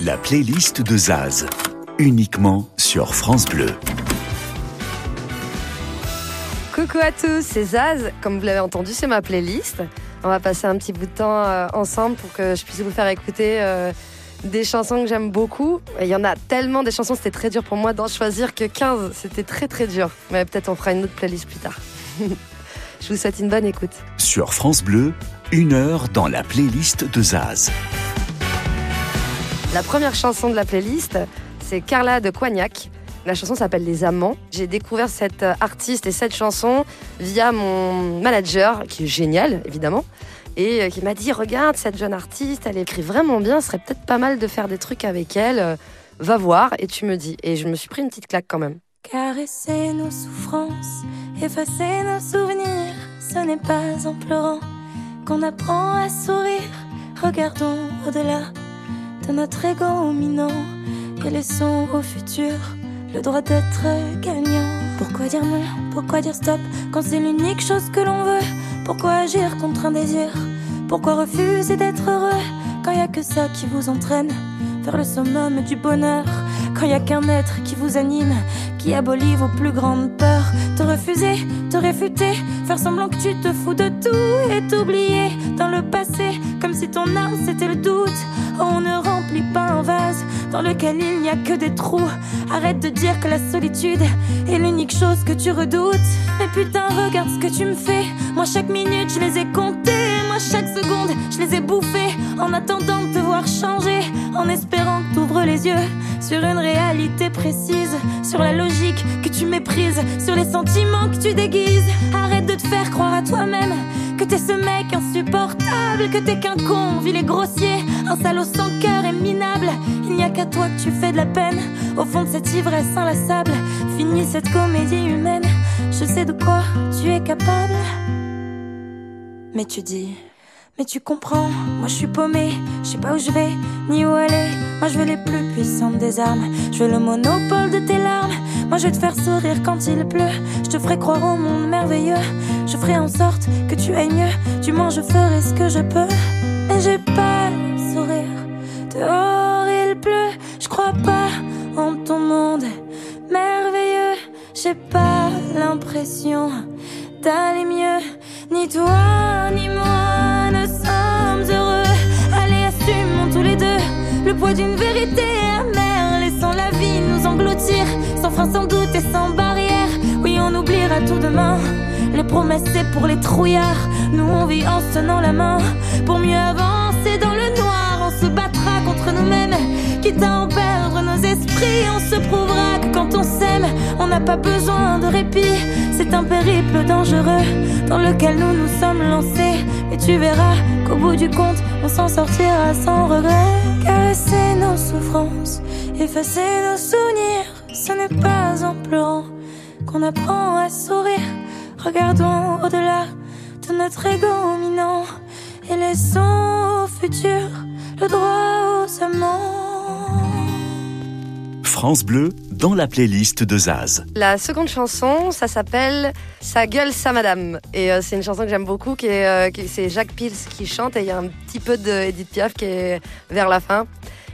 La playlist de Zaz, uniquement sur France Bleu. Coucou à tous, c'est Zaz. Comme vous l'avez entendu, c'est ma playlist. On va passer un petit bout de temps euh, ensemble pour que je puisse vous faire écouter euh, des chansons que j'aime beaucoup. Il y en a tellement des chansons, c'était très dur pour moi d'en choisir que 15. C'était très très dur. Mais peut-être on fera une autre playlist plus tard. je vous souhaite une bonne écoute. Sur France Bleu, une heure dans la playlist de Zaz. La première chanson de la playlist, c'est Carla de Coignac. La chanson s'appelle Les Amants. J'ai découvert cette artiste et cette chanson via mon manager, qui est génial, évidemment, et euh, qui m'a dit Regarde, cette jeune artiste, elle écrit vraiment bien, ce serait peut-être pas mal de faire des trucs avec elle. Euh, va voir, et tu me dis. Et je me suis pris une petite claque quand même. Caresser nos souffrances, effacer nos souvenirs, ce n'est pas en pleurant qu'on apprend à sourire. Regardons au-delà de notre ego minant et laissons au futur? Le droit d'être gagnant. Pourquoi dire non? Pourquoi dire stop? Quand c'est l'unique chose que l'on veut Pourquoi agir contre un désir? Pourquoi refuser d'être heureux quand y a que ça qui vous entraîne? Vers le summum du bonheur Quand y a qu'un être qui vous anime, qui abolit vos plus grandes peurs Te refuser, te réfuter, faire semblant que tu te fous de tout et t'oublier dans le passé comme si ton art c'était le doute. On ne remplit pas un vase dans lequel il n'y a que des trous. Arrête de dire que la solitude est l'unique chose que tu redoutes. Mais putain, regarde ce que tu me fais. Moi, chaque minute, je les ai comptées. Chaque seconde, je les ai bouffées. En attendant de te voir changer, en espérant que t'ouvres les yeux sur une réalité précise, sur la logique que tu méprises, sur les sentiments que tu déguises. Arrête de te faire croire à toi-même que t'es ce mec insupportable, que t'es qu'un con, vil et grossier, un salaud sans cœur et minable. Il n'y a qu'à toi que tu fais de la peine, au fond de cette ivresse inlassable. Finis cette comédie humaine, je sais de quoi tu es capable. Mais tu dis. Mais tu comprends, moi je suis paumé, je sais pas où je vais, ni où aller. Moi je veux les plus puissantes des armes, je veux le monopole de tes larmes. Moi je vais te faire sourire quand il pleut, je te ferai croire au monde merveilleux. Je ferai en sorte que tu ailles mieux, du moins je ferai ce que je peux. Mais j'ai pas le sourire, dehors il pleut, je crois pas en ton monde merveilleux. J'ai pas l'impression d'aller mieux, ni toi ni moi ne sommes heureux. Allez, assumons tous les deux le poids d'une vérité amère, laissons la vie nous engloutir, sans frein, sans doute et sans barrière. Oui, on oubliera tout demain. Les promesses, c'est pour les trouillards. Nous, on vit en se tenant la main pour mieux avancer dans le noir. On se battra contre nous-mêmes, quitte à en perdre nos esprits. On se prouvera que quand on s'aime, on n'a pas besoin de répit. C'est un périple dangereux dans lequel nous nous sommes lancés. Et tu verras qu'au bout du compte, on s'en sortira sans regret. Caresser nos souffrances, effacer nos souvenirs, ce n'est pas en pleurant qu'on apprend à sourire. Regardons au-delà de notre ego minant et laissons au futur le droit aux amants. France Bleu dans la playlist de Zaz. La seconde chanson, ça s'appelle Sa gueule, sa madame. Et euh, c'est une chanson que j'aime beaucoup, euh, c'est Jacques Pils qui chante et il y a un petit peu d'Edith Piaf qui est vers la fin.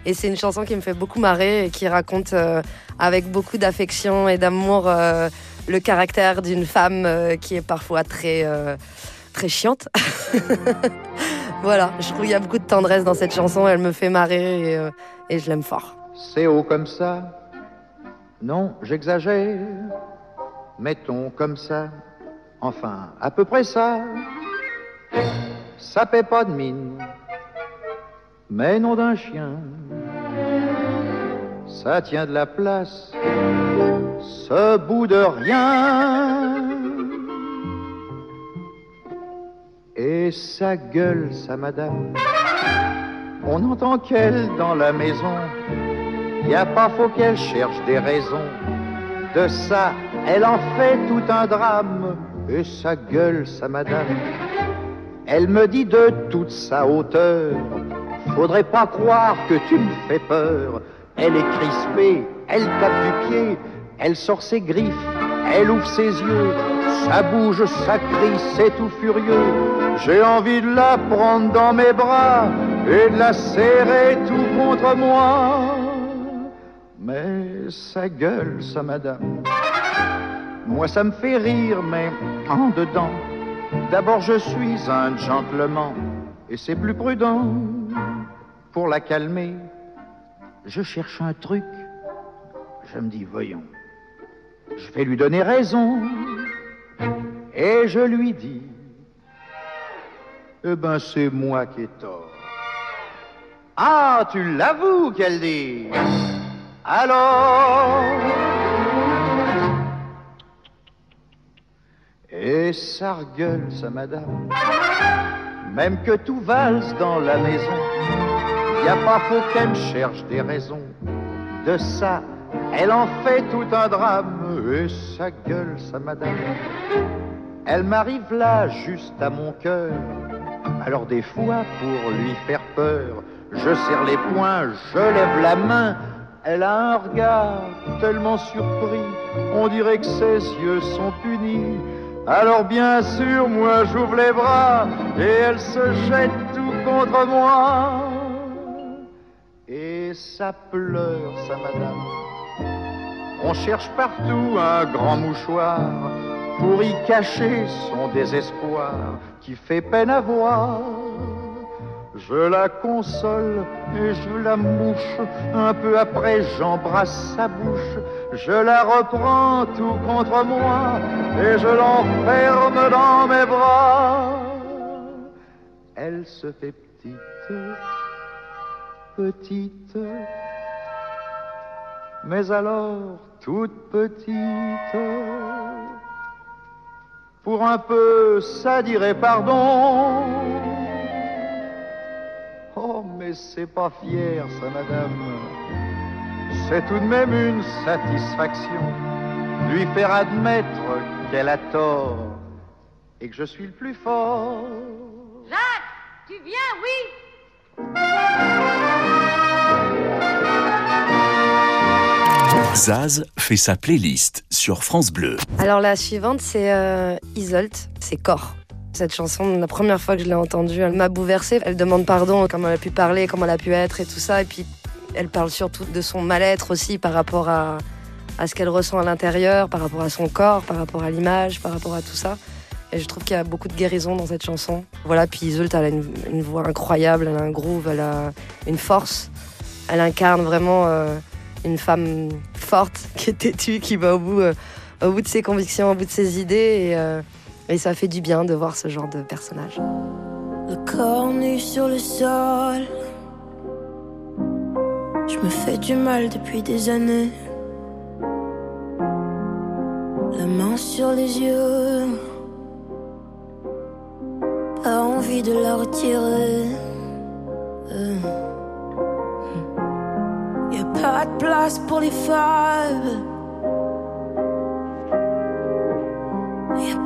Et c'est une chanson qui me fait beaucoup marrer et qui raconte euh, avec beaucoup d'affection et d'amour le caractère d'une femme qui est parfois très, très chiante. voilà, je trouve qu'il y a beaucoup de tendresse dans cette chanson, elle me fait marrer et je l'aime fort. C'est haut comme ça. Non, j'exagère. Mettons comme ça. Enfin, à peu près ça. Ça paie pas de mine. Mais non d'un chien. Ça tient de la place. Ce bout de rien. Et sa gueule, sa madame. On n'entend qu'elle dans la maison. Y a pas faut qu'elle cherche des raisons. De ça, elle en fait tout un drame. Et sa gueule, sa madame. Elle me dit de toute sa hauteur. Faudrait pas croire que tu me fais peur. Elle est crispée, elle tape du pied, elle sort ses griffes, elle ouvre ses yeux. Ça bouge, ça crie, c'est tout furieux. J'ai envie de la prendre dans mes bras et de la serrer tout contre moi. Mais sa gueule, sa madame, moi ça me fait rire, mais en dedans, d'abord je suis un gentleman, et c'est plus prudent. Pour la calmer, je cherche un truc, je me dis, voyons, je vais lui donner raison, et je lui dis, eh ben c'est moi qui ai tort. Ah, tu l'avoues qu'elle dit. Alors Et ça regueule, sa madame. Même que tout valse dans la maison, y a pas faux qu'elle cherche des raisons. De ça, elle en fait tout un drame. Et sa gueule, sa madame. Elle m'arrive là, juste à mon cœur. Alors des fois, pour lui faire peur, je serre les poings, je lève la main. Elle a un regard tellement surpris, on dirait que ses yeux sont punis. Alors bien sûr, moi j'ouvre les bras et elle se jette tout contre moi. Et ça pleure, ça madame. On cherche partout un grand mouchoir pour y cacher son désespoir qui fait peine à voir. Je la console et je la mouche. Un peu après, j'embrasse sa bouche. Je la reprends tout contre moi et je l'enferme dans mes bras. Elle se fait petite, petite, mais alors toute petite. Pour un peu, ça dirait pardon mais c'est pas fier, ça, madame. C'est tout de même une satisfaction lui faire admettre qu'elle a tort et que je suis le plus fort. Jacques, tu viens, oui Zaz fait sa playlist sur France Bleu. Alors la suivante, c'est euh, Isolt, c'est Corps. Cette chanson, la première fois que je l'ai entendue, elle m'a bouleversée. Elle demande pardon, comment elle a pu parler, comment elle a pu être et tout ça. Et puis, elle parle surtout de son mal-être aussi par rapport à, à ce qu'elle ressent à l'intérieur, par rapport à son corps, par rapport à l'image, par rapport à tout ça. Et je trouve qu'il y a beaucoup de guérison dans cette chanson. Voilà, puis Isolt, elle a une, voix incroyable, elle a un groove, elle a une force. Elle incarne vraiment euh, une femme forte, qui est têtue, qui va au bout, euh, au bout de ses convictions, au bout de ses idées. Euh, et ça fait du bien de voir ce genre de personnage. Le corps nu sur le sol. Je me fais du mal depuis des années. La main sur les yeux. Pas envie de la retirer. Euh. Y a pas de place pour les femmes.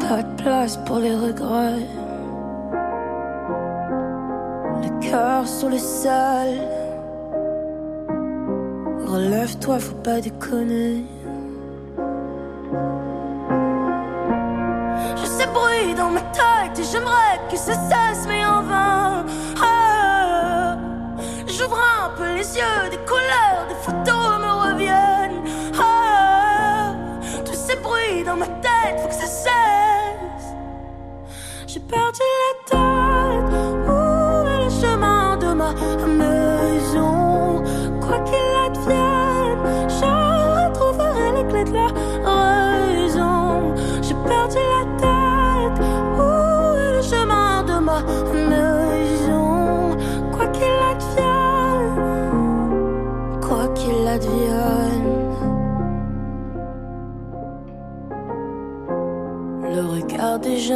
Pas de place pour les regrets. Le cœur sur le sol. Relève-toi, faut pas déconner. Je sais bruit dans ma tête et j'aimerais que ça cesse, mais en vain. Ah, J'ouvre un peu les yeux, des couleurs, J'ai perdu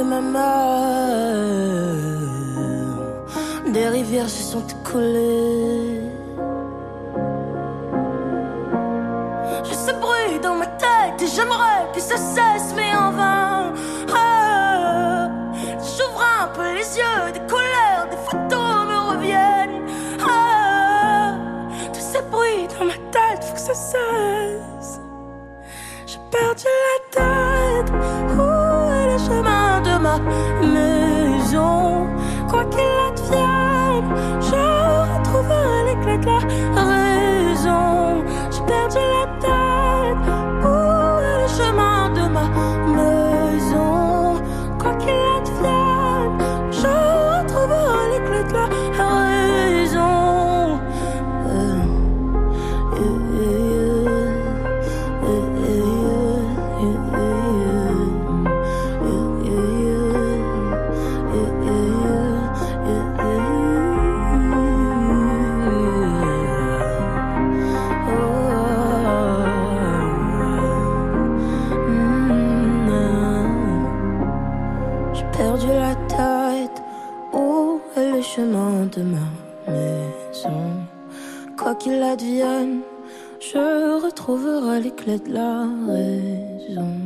de ma mère. Des rivières se sont écoulées. J'ai ce bruit dans ma tête et j'aimerais que ça cesse, mais en vain. J'ouvre un peu les yeux, des colères, des photos me reviennent. Tous ces bruits dans ma tête, faut que ça cesse. Ma maison? Quoi qu'il advienne, je retrouverai l'éclat de la Je retrouverai l'éclat de la raison.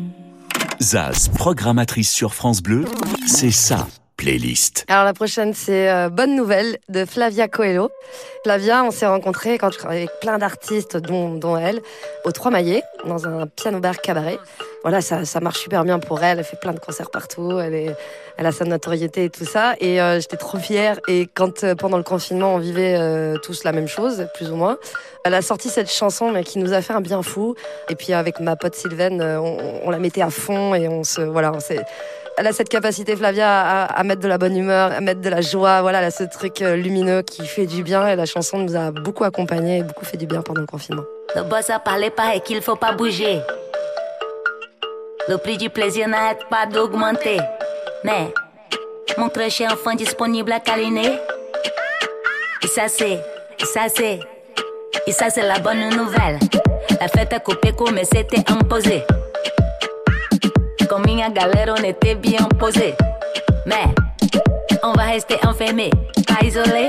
Zaz, programmatrice sur France Bleu, c'est ça, playlist. Alors la prochaine, c'est euh, Bonne Nouvelle de Flavia Coelho. Flavia, on s'est rencontrés quand je travaillais avec plein d'artistes, dont, dont elle, au Trois Maillets, dans un piano bar cabaret. Voilà, ça, marche super bien pour elle. Elle fait plein de concerts partout. Elle, a sa notoriété et tout ça. Et euh, j'étais trop fière. Et quand, euh, pendant le confinement, on vivait euh, tous la même chose, plus ou moins, elle a sorti cette chanson, qui nous a fait un bien fou. Et puis avec ma pote Sylvaine, on, la mettait à fond et on se, voilà, elle a cette capacité, Flavia, à, mettre de la bonne humeur, à mettre de la joie. Voilà, elle a ce truc lumineux qui fait du bien. Et la chanson nous a beaucoup accompagnés et beaucoup fait du bien pendant le confinement. Le boss a parlé pas et qu'il faut pas bouger. Le prix du plaisir n'arrête pas d'augmenter. Mais mon crush est enfin disponible à câliner. Et ça c'est, ça c'est, et ça c'est la bonne nouvelle. La fête a coupé mais c'était imposé. Com minha galera on était bien posé. Mais on va rester enfermé, pas isolé.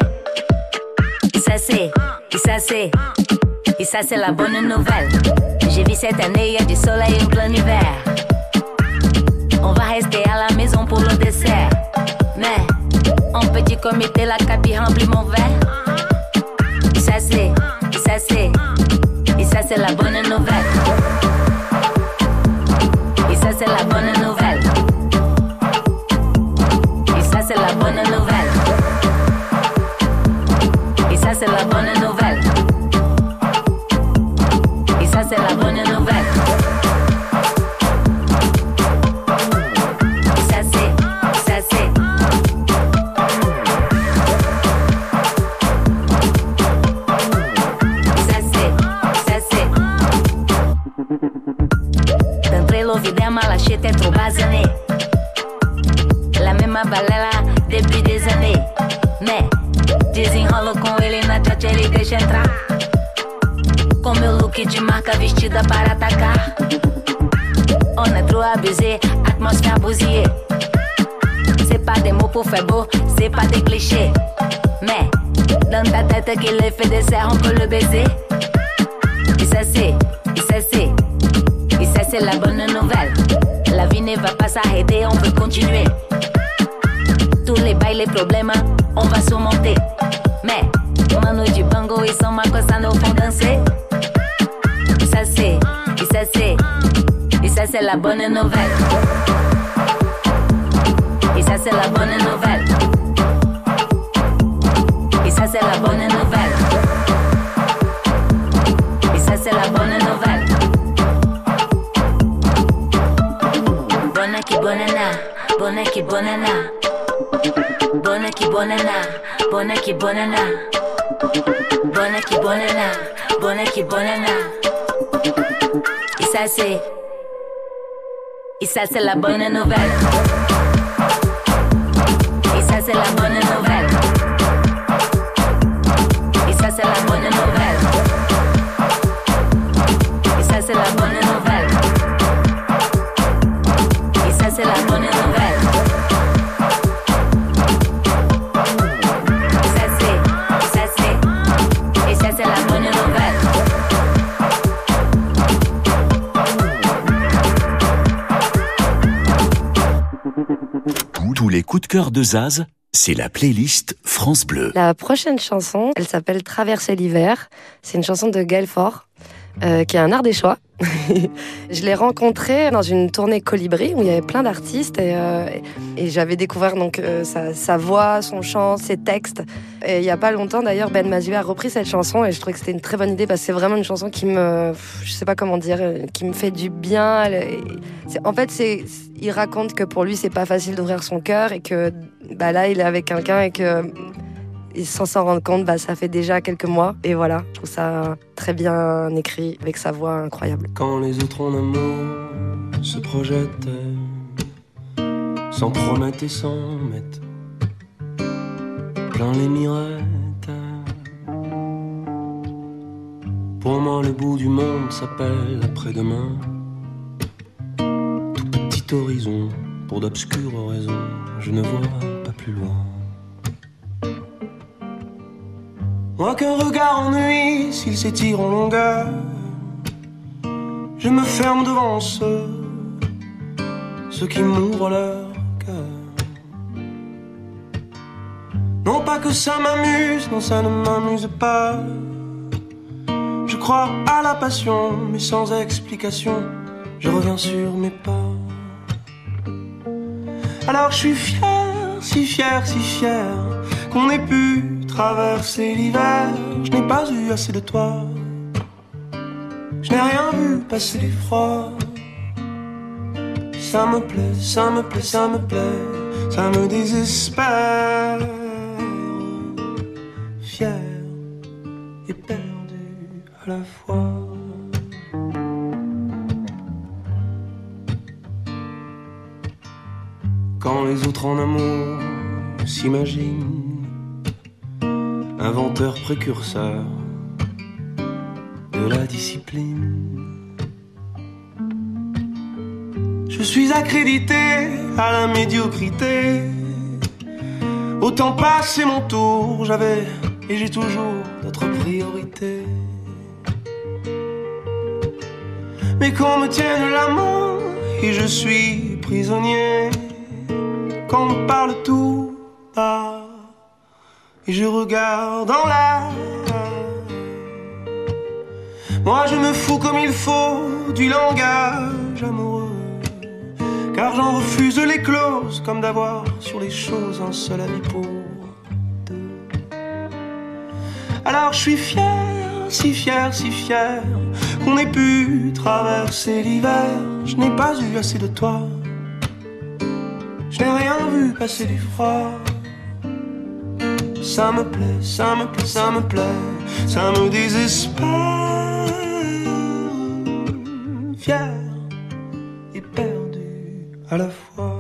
Et ça c'est, ça c'est, et ça c'est la bonne nouvelle. J'ai vu cette année, y a du soleil en plein hiver. On va rester à la maison pour le dessert. Mais en petit comité, la capi remplit mon verre. Ça c'est, ça c'est, et ça c'est la bonne nouvelle. Tête qu'il est fait ça c'est, et ça la bonne nouvelle. Et ça la bonne nouvelle. Les coups de cœur de Zaz, c'est la playlist France Bleu. La prochaine chanson, elle s'appelle Traverser l'hiver. C'est une chanson de Gaël Faure, euh, qui est un ardéchois. je l'ai rencontré dans une tournée Colibri où il y avait plein d'artistes et, euh, j'avais découvert donc euh, sa, voix, son chant, ses textes. Et il y a pas longtemps d'ailleurs, Ben Mazué a repris cette chanson et je trouvais que c'était une très bonne idée parce que c'est vraiment une chanson qui me, je sais pas comment dire, qui me fait du bien. En fait, il raconte que pour lui c'est pas facile d'ouvrir son cœur et que bah là il est avec quelqu'un et que et sans s'en rendre compte, bah, ça fait déjà quelques mois. Et voilà, je trouve ça très bien écrit, avec sa voix incroyable. Quand les autres en amour se projettent, sans promettre et sans mettre, plein les mirettes. Pour moi, le bout du monde s'appelle après-demain. Tout petit horizon, pour d'obscures raisons, je ne vois pas plus loin. Moi qu'un regard ennuie s'il s'étire en longueur. Je me ferme devant ceux, ceux qui m'ouvrent leur cœur. Non pas que ça m'amuse, non ça ne m'amuse pas. Je crois à la passion, mais sans explication, je reviens sur mes pas. Alors je suis fier, si fier, si fier, qu'on ait pu traverser l'hiver. Je n'ai pas eu assez de toi. Je n'ai rien vu passer du froid. Ça me plaît, ça me plaît, ça me plaît, ça me désespère. Fier et perdu à la fois. Quand les autres en amour s'imaginent, inventeurs précurseurs de la discipline. Je suis accrédité à la médiocrité. Autant passer mon tour, j'avais et j'ai toujours d'autres priorités. Mais qu'on me tienne la main et je suis prisonnier. Qu'on me parle tout bas et je regarde en l'air. Moi je me fous comme il faut du langage amoureux. Car j'en refuse les clauses comme d'avoir sur les choses un seul avis pour deux. Alors je suis fier, si fier, si fier qu'on ait pu traverser l'hiver. Je n'ai pas eu assez de toi. Je n'ai rien vu passer du froid. Ça me plaît, ça me plaît, ça me plaît, ça me désespère. Fier et perdu à la fois.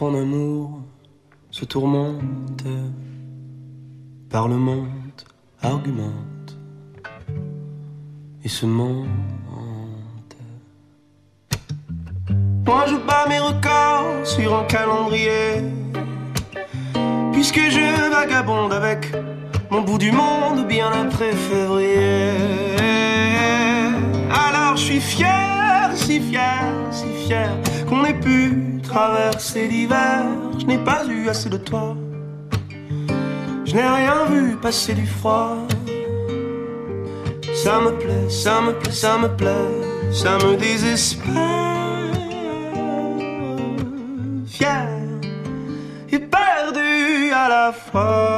En amour se tourmentent, parlementent, argumentent et se mentent. Moi je bats mes records sur un calendrier, puisque je vagabonde avec mon bout du monde bien après février. Alors je suis fier, si fier, si fier qu'on ait pu traverser l'hiver. Je n'ai pas eu assez de toi. Je n'ai rien vu passer du froid. Ça me plaît, ça me plaît, ça me plaît, ça me désespère. Fier et perdu à la fois.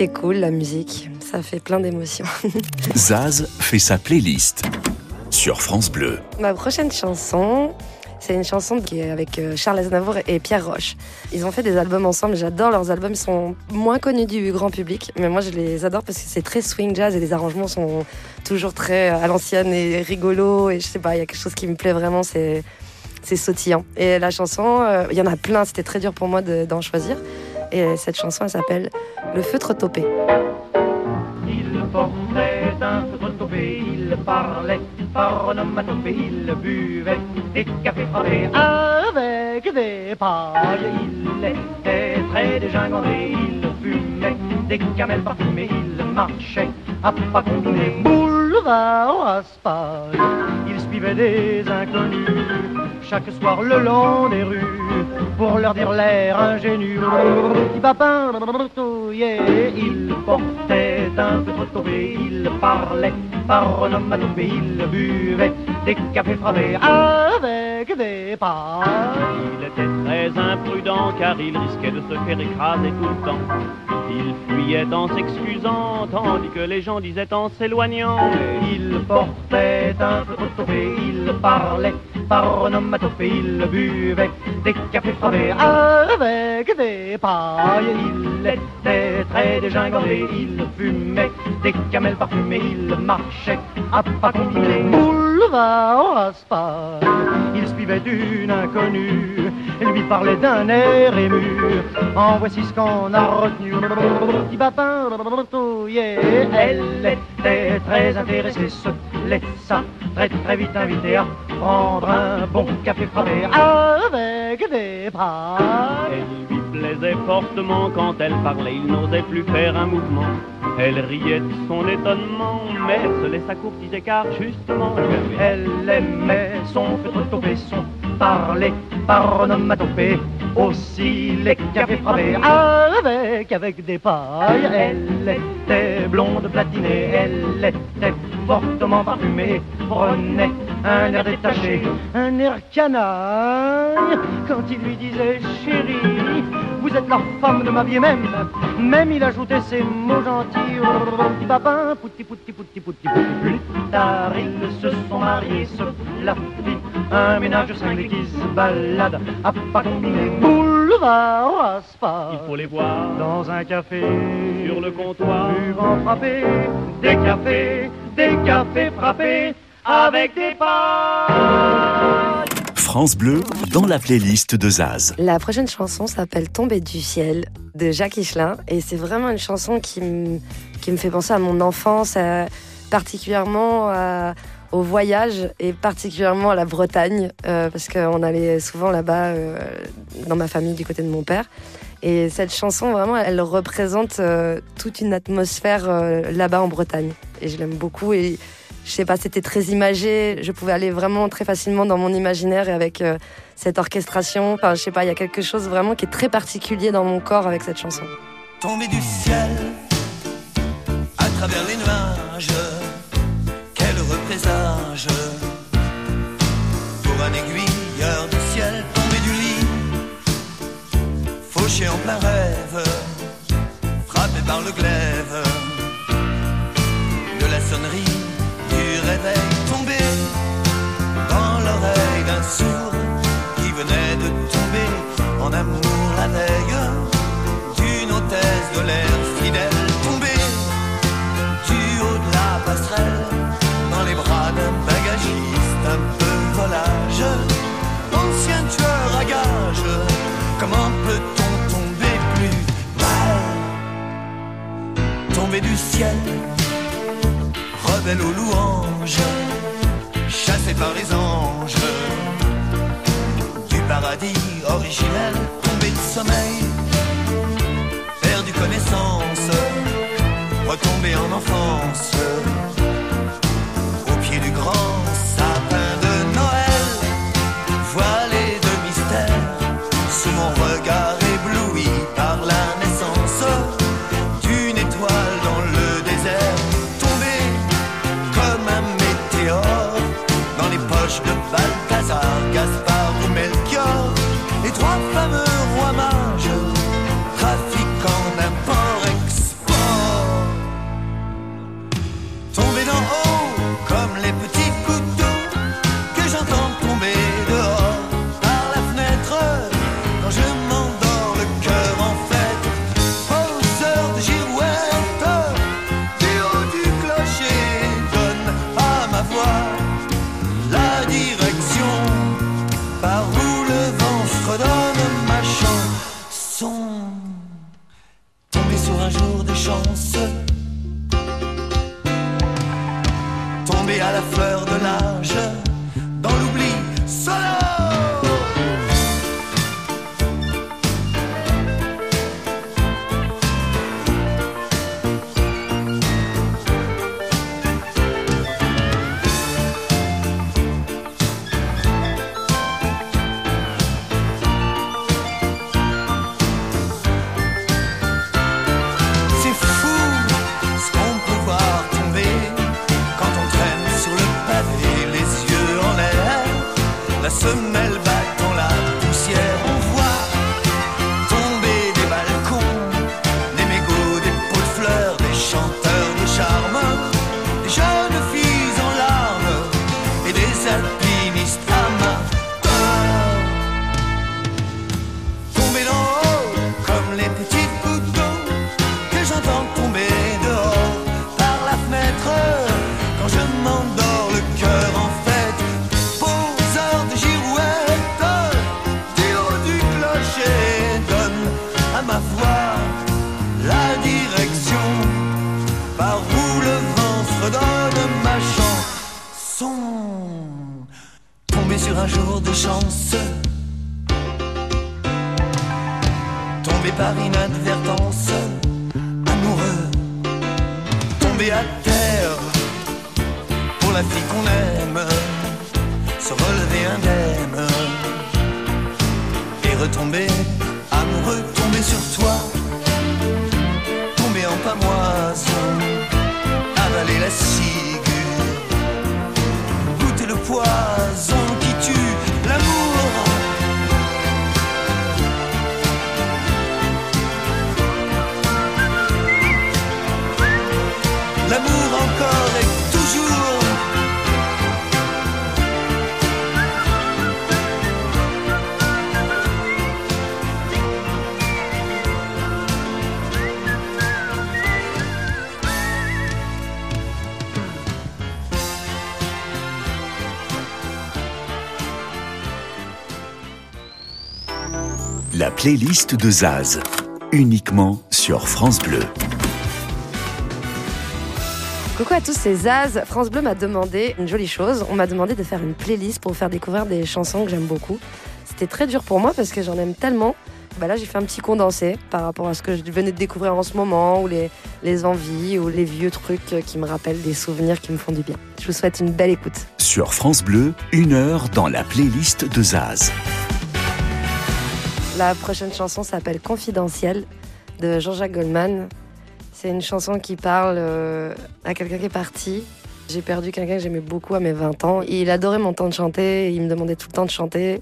C'est cool la musique, ça fait plein d'émotions. Zaz fait sa playlist sur France Bleu. Ma prochaine chanson, c'est une chanson qui est avec euh, Charles Aznavour et Pierre Roche. Ils ont fait des albums ensemble, j'adore leurs albums, ils sont moins connus du grand public, mais moi je les adore parce que c'est très swing jazz et les arrangements sont toujours très à l'ancienne et rigolos et je sais pas, il y a quelque chose qui me plaît vraiment, c'est c'est sautillant. Et la chanson, euh, il y en a plein, c'était très dur pour moi de- d'en choisir. Et cette chanson, elle s'appelle Le feutre topé. Il portait un feutre topé, il parlait par onomatopée, il buvait des cafés frappés avec des pailles. Il était très dégingandé, il fumait des camels parfumés, il marchait à pas combinés, boulevard Raspail. Il suivait des inconnus chaque soir le long des rues pour leur dire l'air ingénu. Il portait un peu trop topé, il parlait par onomatopée, il buvait des cafés frappés avec des pailles. Car il risquait de se faire écraser tout le temps. Il fuyait en s'excusant, tandis que les gens disaient en s'éloignant. Il portait un peu trop topé, il parlait par onomatopée, il buvait des cafés frappés avec des pailles. Il était très dégingandé, il fumait des camels parfumés, il marchait à pas combinés. Boulevard Raspail, il suivait une inconnue, lui parlait d'un air ému. En voici ce qu'on a retenu. Petit papin. Elle était très intéressée, se laissa très très vite inviter à prendre un bon café frappé avec des lui plaisait fortement quand elle parlait, il n'osait plus faire un mouvement. Elle riait de son étonnement, mais se laissa courtiser car justement, elle aimait son topé, son parler par onomatopée. Aussi les cafés frappés avec, avec des pailles. Elle était blonde platinée, elle était fortement parfumée, prenait un air détaché, un air canaille. Quand il lui disait chérie, vous êtes la femme de ma vie même, même il ajoutait ces mots gentils. Petit papin, pouti pouti pouti pouti pouti. Plus se sont mariés, se la fit un ménage cinglé qui se balade à pas combiner. Boulevard Raspail. Il faut les voir dans un café sur le comptoir, buvant frapper des cafés, des cafés frappés avec des pailles. France dans la playlist de Zaz. La prochaine chanson s'appelle Tomber du ciel de Jacques Higelin et c'est vraiment une chanson qui me, qui me fait penser à mon enfance, à- particulièrement à- au voyage et particulièrement à la Bretagne euh, parce qu'on allait souvent là-bas euh, dans ma famille du côté de mon père. Et cette chanson, vraiment, elle représente euh, toute une atmosphère euh, là-bas en Bretagne. Et je l'aime beaucoup. Et je sais pas, c'était très imagé. Je pouvais aller vraiment très facilement dans mon imaginaire et avec euh, cette orchestration. Enfin, je sais pas, il y a quelque chose vraiment qui est très particulier dans mon corps avec cette chanson. Tomber du ciel à travers les nuages, quel heureux présage pour un aiguilleur du ciel tombé du lit, fauché en plein rêve, frappé par le glaive de la sonnerie sourd qui venait de tomber en amour la veille d'une hôtesse de l'air fidèle tombée du haut de la passerelle dans les bras d'un bagagiste un peu volage. Ancien tueur à gages comment peut-on tomber plus bas tomber du ciel rebelle aux louanges chassé par les anges paradis originel tombé de sommeil perdu connaissance, retombé en enfance, playlist de Zaz, uniquement sur France Bleu. Coucou à tous, c'est Zaz. France Bleu m'a demandé une jolie chose. On m'a demandé de faire une playlist pour vous faire découvrir des chansons que j'aime beaucoup. C'était très dur pour moi parce que j'en aime tellement. Bah là, j'ai fait un petit condensé par rapport à ce que je venais de découvrir en ce moment, ou les, les envies, ou les vieux trucs qui me rappellent des souvenirs qui me font du bien. Je vous souhaite une belle écoute. Sur France Bleu, une heure dans la playlist de Zaz. La prochaine chanson s'appelle Confidentiel de Jean-Jacques Goldman. C'est une chanson qui parle euh, à quelqu'un qui est parti. J'ai perdu quelqu'un que j'aimais beaucoup à mes 20 ans. Il adorait mon temps de chanter, il me demandait tout le temps de chanter.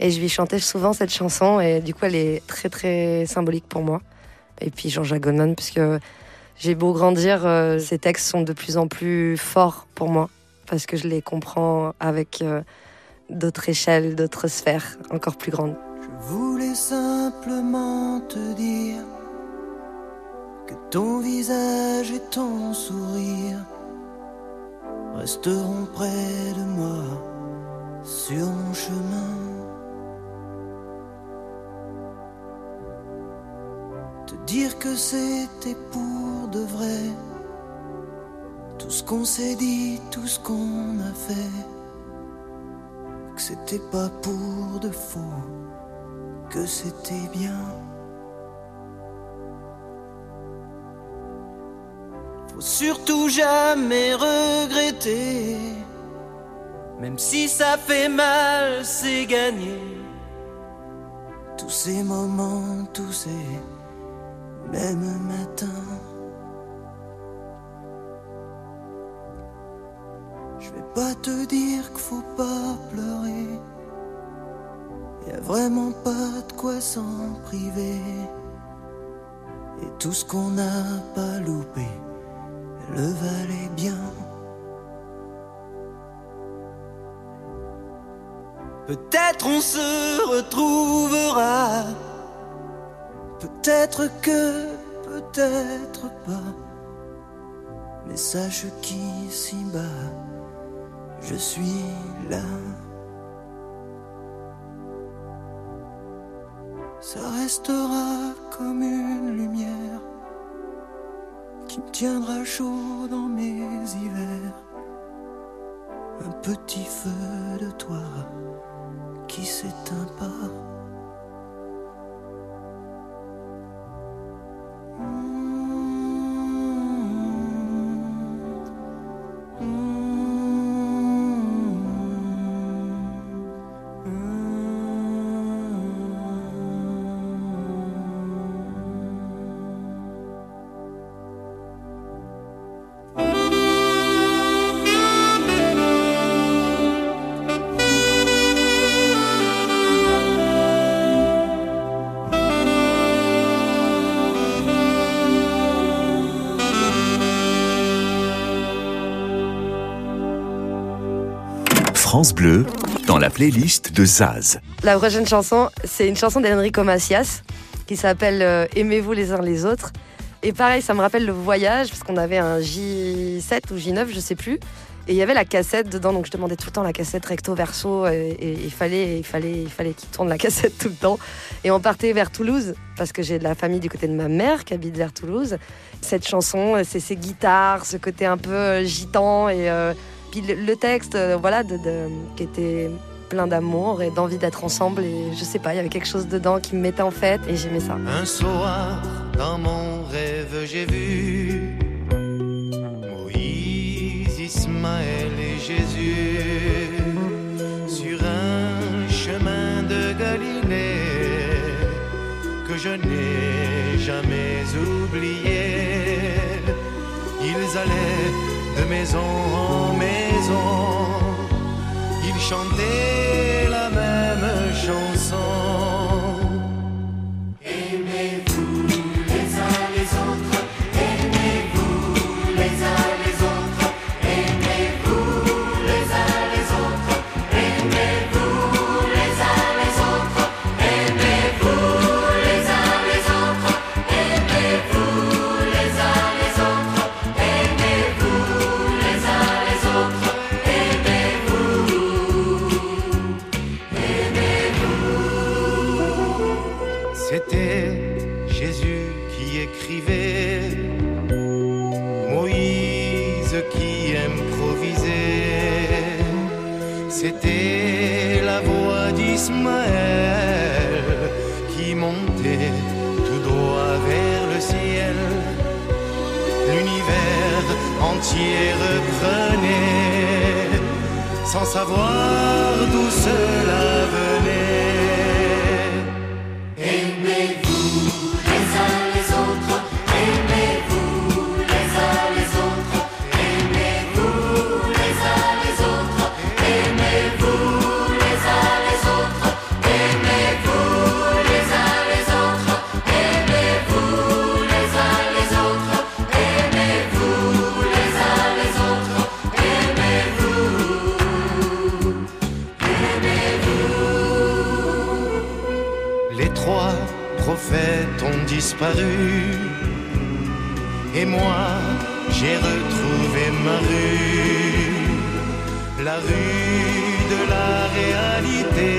Et je lui chantais souvent cette chanson et du coup elle est très très symbolique pour moi. Et puis Jean-Jacques Goldman, puisque j'ai beau grandir, euh, ces textes sont de plus en plus forts pour moi parce que je les comprends avec euh, d'autres échelles, d'autres sphères encore plus grandes. Voulais simplement te dire que ton visage et ton sourire resteront près de moi sur mon chemin. Te dire que c'était pour de vrai tout ce qu'on s'est dit, tout ce qu'on a fait, que c'était pas pour de faux que c'était bien. Faut surtout jamais regretter, même si ça fait mal, c'est gagné. Tous ces moments, tous ces mêmes matins. Je vais pas te dire qu'il faut pas pleurer. Y a vraiment pas de quoi s'en priver. Et tout ce qu'on n'a pas loupé le valait bien. Peut-être on se retrouvera. Peut-être que, peut-être pas. Mais sache qu'ici bas, je suis là. Ça restera comme une lumière qui me tiendra chaud dans mes hivers. Un petit feu de toi qui s'éteint pas. Playlist de Zaz. La prochaine chanson, c'est une chanson d'Enrico Macias qui s'appelle euh, Aimez-vous les uns les autres. Et pareil, ça me rappelle le voyage, parce qu'on avait un J7 ou J9, je sais plus. Et il y avait la cassette dedans, donc je demandais tout le temps la cassette recto verso, et, et il fallait, il fallait, il fallait qu'il tourne la cassette tout le temps. Et on partait vers Toulouse, parce que j'ai de la famille du côté de ma mère qui habite vers Toulouse. Cette chanson, c'est ces guitares, ce côté un peu euh, gitan, et euh, puis le, texte, euh, voilà, qui était plein d'amour et d'envie d'être ensemble. Et je sais pas, il y avait quelque chose dedans qui me mettait en fête, et j'aimais ça. Un soir, dans mon rêve, j'ai vu Moïse, Ismaël et Jésus sur un chemin de Galilée que je n'ai jamais oublié. Ils allaient de maison en maison, ils chantaient la sans savoir d'où cela disparu. Et moi, j'ai retrouvé ma rue. La rue de la réalité.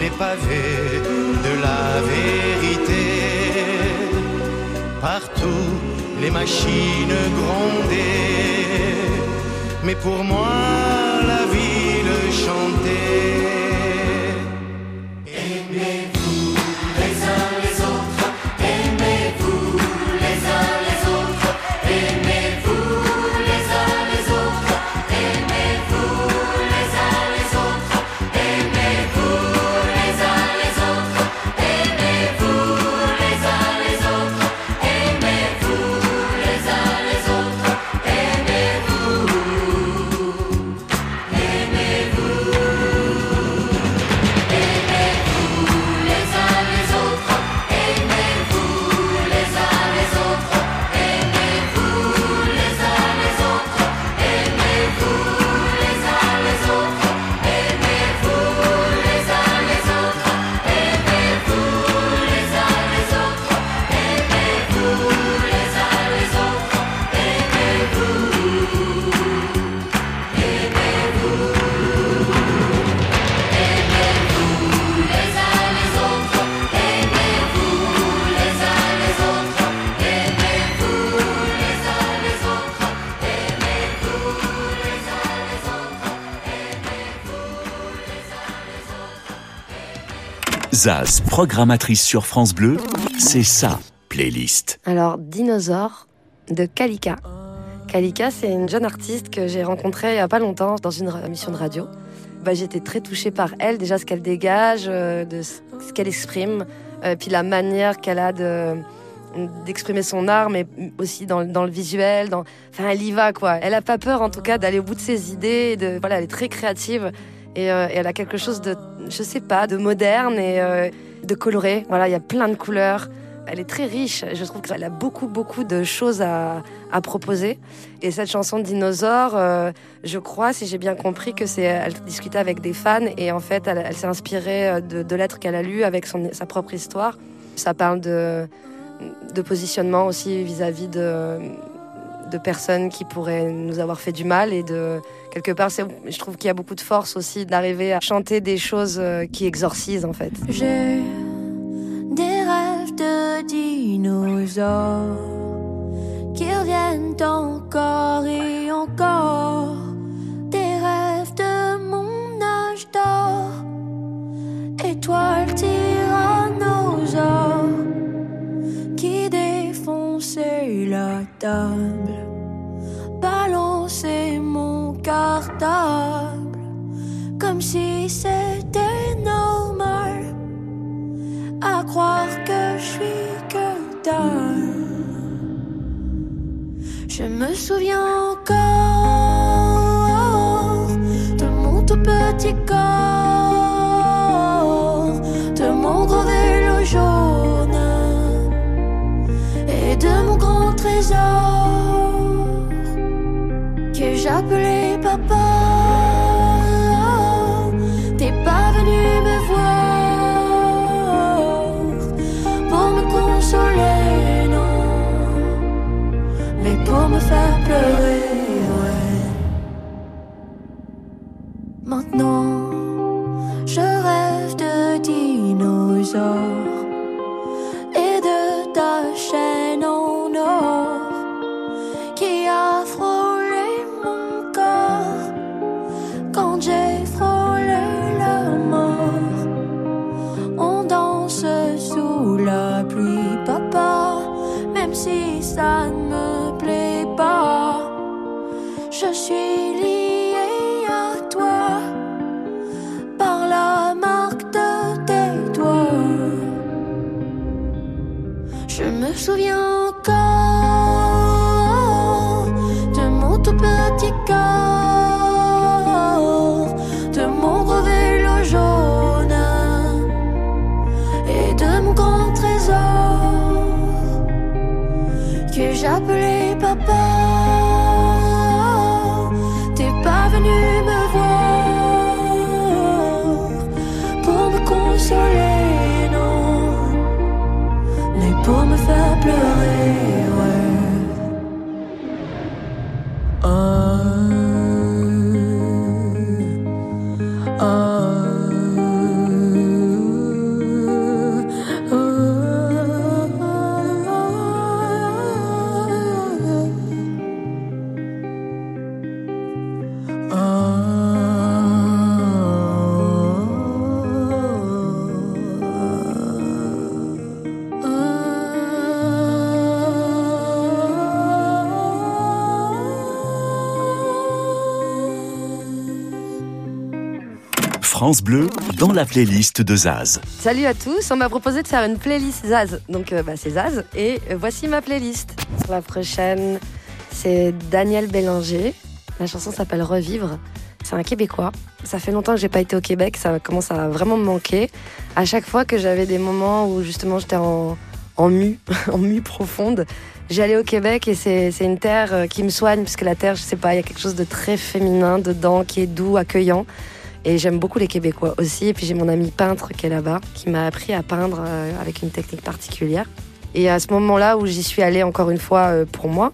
Les pavés de la vérité. Partout, les machines grondaient. Mais pour moi, Zaz, programmatrice sur France Bleu, c'est sa playlist. Alors, Dinosaure de Kalika. Kalika, c'est une jeune artiste que j'ai rencontrée il n'y a pas longtemps dans une émission de radio. Bah, J'étais très touchée par elle, déjà ce qu'elle dégage, euh, de ce qu'elle exprime, euh, puis la manière qu'elle a de d'exprimer son art, mais aussi dans, le- visuel. Dans... Enfin, elle y va, quoi. Elle a pas peur, en tout cas, d'aller au bout de ses idées. De... Voilà, elle est très créative. Et, euh, et elle a quelque chose de, je sais pas, de moderne et euh, de coloré. Voilà, il y a plein de couleurs. elle est très riche. Je trouve qu'elle a beaucoup, beaucoup de choses à, proposer. Et cette chanson Dinosaure, euh, je crois, si j'ai bien compris, que c'est, elle discutait avec des fans et en fait, elle, s'est inspirée de, de lettres qu'elle a lues avec son, sa propre histoire. Ça parle de, de positionnement aussi vis-à-vis de, de personnes qui pourraient nous avoir fait du mal et de quelque part, je trouve qu'il y a beaucoup de force aussi d'arriver à chanter des choses euh, qui exorcisent en fait. J'ai des rêves de dinosaures qui reviennent encore et encore. Défonçaient la table, balançaient mon cartable comme si c'était normal à croire que je suis que dalle. Je me souviens France Bleu dans la playlist de Zaz. Salut à tous, on m'a proposé de faire une playlist Zaz. Donc euh, bah, c'est Zaz et euh, voici ma playlist. La prochaine, c'est Daniel Bélanger. La chanson s'appelle Revivre. C'est un Québécois. Ça fait longtemps que j'ai pas été au Québec, ça commence à vraiment me manquer. À chaque fois que j'avais des moments où justement j'étais en, en mue, en mue profonde, j'allais au Québec et c'est une terre euh, qui me soigne parce que la terre, je sais pas, il y a quelque chose de très féminin dedans qui est doux, accueillant. Et j'aime beaucoup les Québécois aussi. Et puis j'ai mon ami peintre qui est là-bas, qui m'a appris à peindre euh, avec une technique particulière. Et à ce moment-là où j'y suis allée encore une fois euh, pour moi,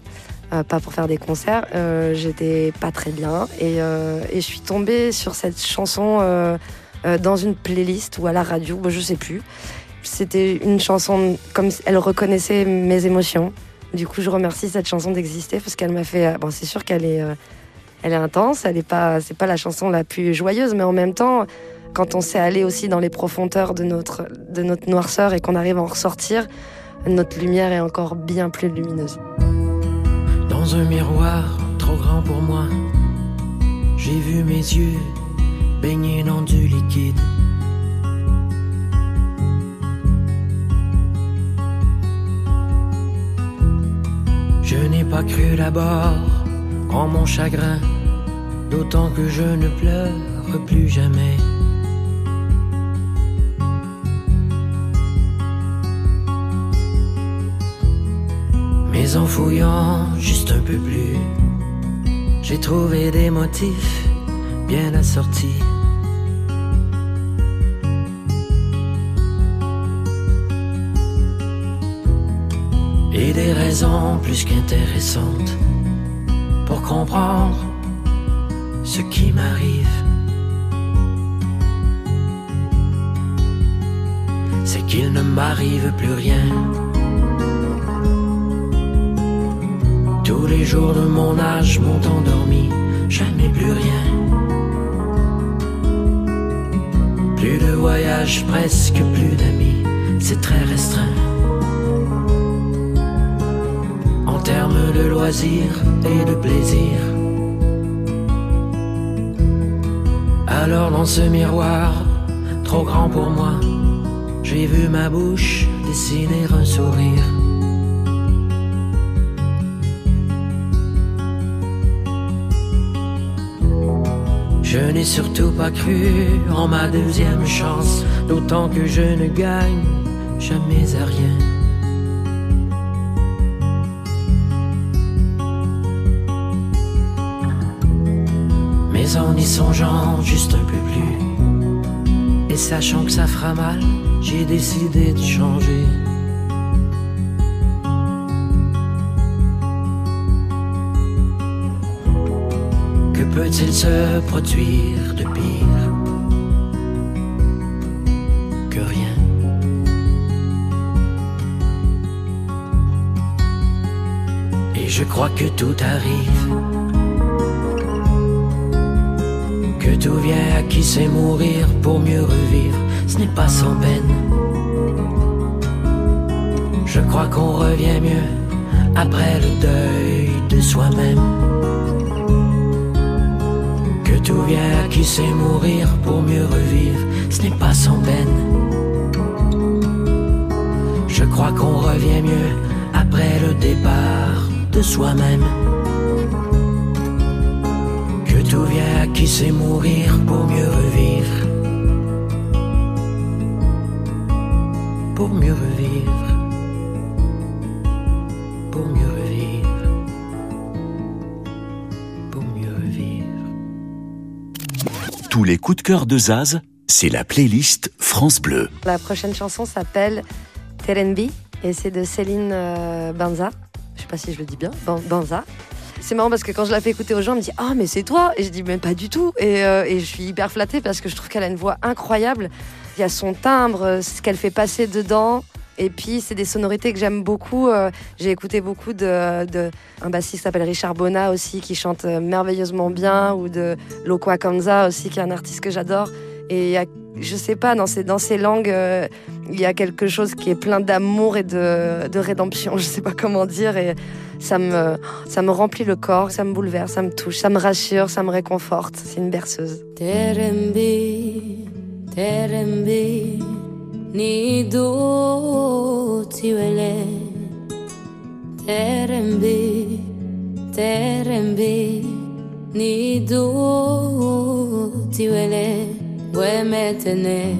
euh, pas pour faire des concerts, j'étais pas très bien. Et, je suis tombée sur cette chanson dans une playlist ou à la radio, je sais plus. C'était une chanson comme elle reconnaissait mes émotions. Du coup, je remercie cette chanson d'exister parce qu'elle m'a fait. Bon, c'est sûr qu'elle est, elle est intense. Elle est pas, c'est pas la chanson la plus joyeuse, mais en même temps, quand on sait aller aussi dans les profondeurs de notre, de notre noirceur et qu'on arrive à en ressortir, notre lumière est encore bien plus lumineuse. Dans un miroir trop grand pour moi, j'ai vu mes yeux baignés dans du liquide. Je n'ai pas cru d'abord en mon chagrin, d'autant que je ne pleure plus jamais. Mais en fouillant juste un peu plus, j'ai trouvé des motifs bien assortis. Et des raisons plus qu'intéressantes pour comprendre ce qui m'arrive. C'est qu'il ne m'arrive plus rien. Tous les jours de mon âge m'ont endormi, jamais plus rien. Plus de voyages, presque plus d'amis, c'est très restreint. Termes de loisirs et de plaisir. Alors dans ce miroir, trop grand pour moi, j'ai vu ma bouche dessiner un sourire. Je n'ai surtout pas cru en ma deuxième chance, d'autant que je ne gagne jamais à rien. En y songeant juste un peu plus, et sachant que ça fera mal, j'ai décidé de changer. Que peut-il se produire de pire que rien? Et je crois que tout arrive, tout vient à qui sait mourir pour mieux revivre, ce n'est pas sans peine. Je crois qu'on revient mieux après le deuil de soi-même. Que tout vient qui sait mourir pour mieux revivre, ce n'est pas sans peine. Je crois qu'on revient mieux après le départ de soi-même. Qui sait mourir pour mieux revivre. Pour mieux revivre. Pour mieux revivre. Pour mieux revivre. Tous les coups de cœur de Zaz, c'est la playlist France Bleu. La prochaine chanson s'appelle Terenbi et c'est de Céline euh, Banza. Je sais pas si je le dis bien, Ban- Banza. C'est marrant parce que quand je la fais écouter aux gens, on me dit Ah, mais c'est toi Et je dis Mais pas du tout. Et, euh, et je suis hyper flattée parce que je trouve qu'elle a une voix incroyable. Il y a son timbre, ce qu'elle fait passer dedans. Et puis, c'est des sonorités que j'aime beaucoup. Euh, J'ai écouté beaucoup de, un bassiste qui s'appelle Richard Bona aussi, qui chante euh, merveilleusement bien, ou de Loco Akanza aussi, qui est un artiste que j'adore. Et y a, je sais pas, dans ces, dans ces langues, euh, il y a quelque chose qui est plein d'amour et de, de rédemption. Je sais pas comment dire. Et ça me, ça me remplit le corps, ça me bouleverse, ça me touche, ça me rassure, ça me réconforte. C'est une berceuse. pueme tener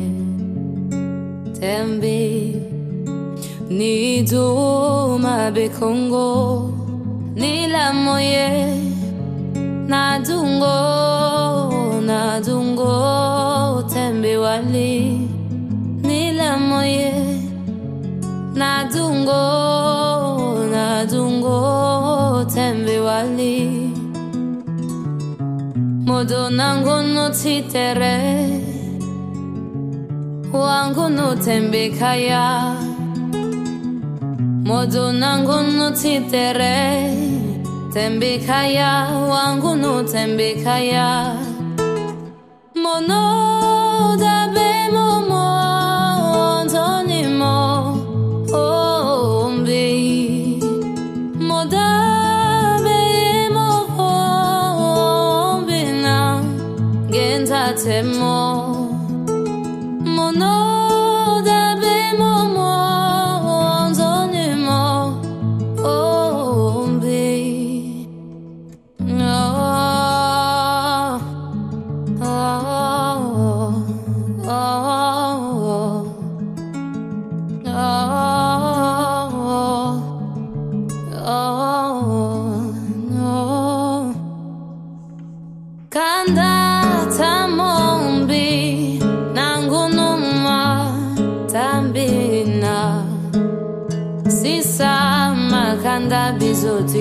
tembi ni duma bekongo ni la moye na dungo na dungo tembi wali ni la moye na dungo donangu nutsitere wangu nutembekaya no nutsitere tembekaya wangu nutembekaya mono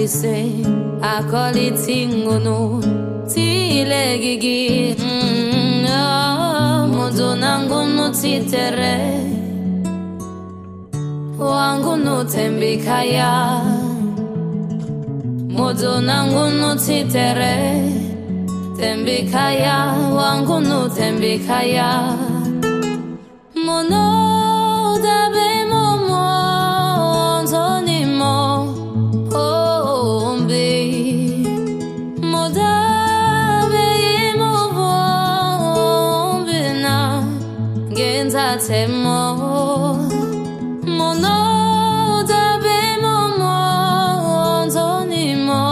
Ise akoli tingono tile gigi. Mm, oh, modo nangu nutsitere wangu nutembikaya modo nangu nutsitere no tembi nutembikaya mono hacemos. Mono dabemo monzonimo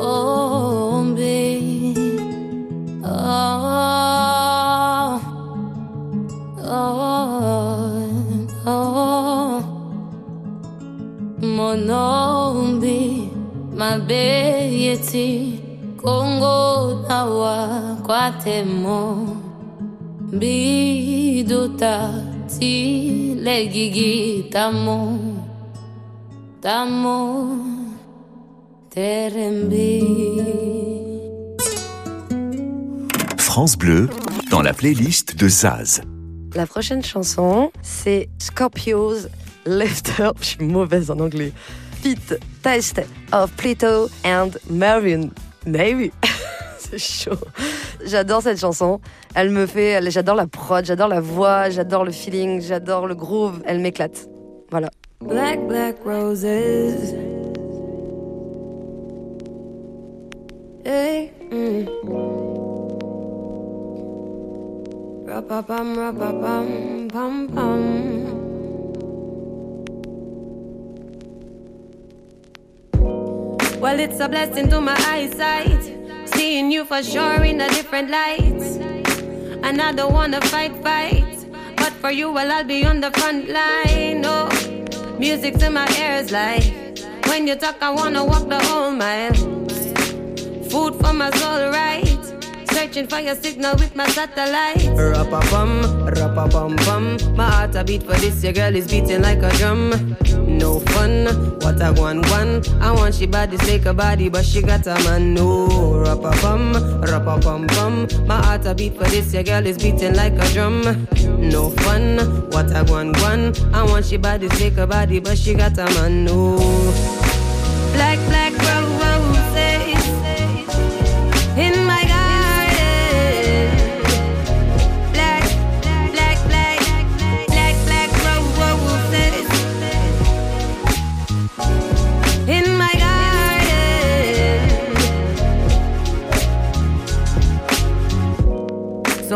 ombi. Oh, oh, oh. Monombi mabeyeti kongo nawa kwatemo mbii ti legigi tamo, tamo, terembi. France Bleu, dans la playlist de Zaz. La prochaine chanson, c'est Scorpios Lifter. Je suis mauvaise en anglais. Fit Taste of Pluto and Marion Navy. c'est chaud. J'adore cette chanson. Elle me fait. J'adore la prod, j'adore la voix, j'adore le feeling, j'adore le groove. Elle m'éclate. Voilà. Black, black roses. Hey. Mm. Ra-pa-pam, ra-pa-pam, pam, pam. Well, it's a blessing to my eyesight. Seeing you for sure in a different light. And I don't wanna fight, fight. But for you, well, I'll be on the front line. Oh, music to my ears like when you talk, I wanna walk the whole mile. Food for my soul, right? Searching for your signal with my satellite. Rap-a-bum, rap-a-bum-bum. My heart a beat for this, your girl is beating like a drum. No fun, what a one one. I want she body, take a body, but she got a man. No, rap-a-bum, rap-a-bum-bum. My heart a beat for this, your girl is beating like a drum. No fun, what a one one. I want she body, take a body, but she got a man. No.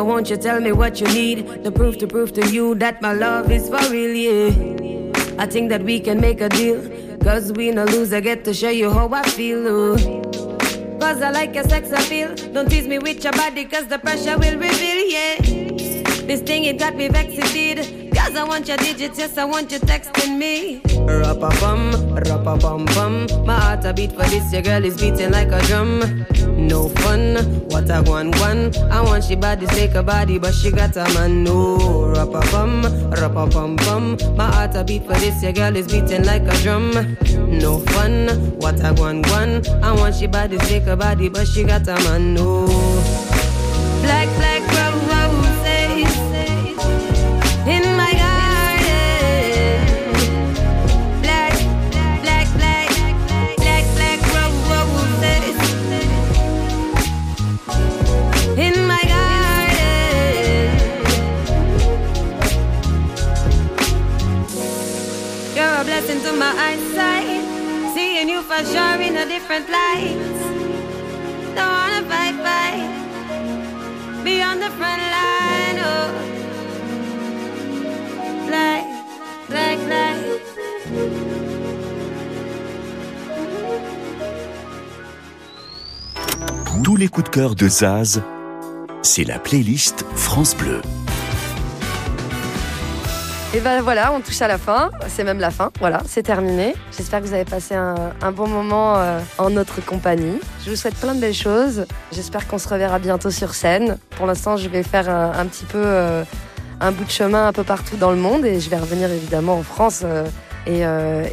Won't you tell me what you need? The proof to prove to you that my love is for real, yeah. I think that we can make a deal. Cause we no lose, I get to show you how I feel. ooh. Cause I like your sex appeal. Don't tease me with your body, cause the pressure will reveal, yeah. This thing, it got me vexed indeed. Cause I want your digits, yes, I want you texting me. Rap-a-bum, rap-a-bum-bum. My heart a beat for this, your girl is beating like a drum. No fun, what a one one. I want she body, take a body, but she got a man. No, rap-a-bum, rap-a-bum-bum. My heart a beat for this, your girl is beating like a drum. No fun, what a one one. I want she body, take a body, but she got a man. No. Black, black Tous les coups de cœur de Zaz, c'est la playlist France Bleu. Et ben voilà, on touche à la fin. C'est même la fin. Voilà, c'est terminé. J'espère que vous avez passé un, bon moment euh, en notre compagnie. Je vous souhaite plein de belles choses. J'espère qu'on se reverra bientôt sur scène. Pour l'instant, je vais faire un, petit peu euh, un bout de chemin un peu partout dans le monde et je vais revenir évidemment en France euh, et,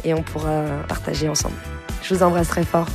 et on pourra partager ensemble. Je vous embrasse très fort.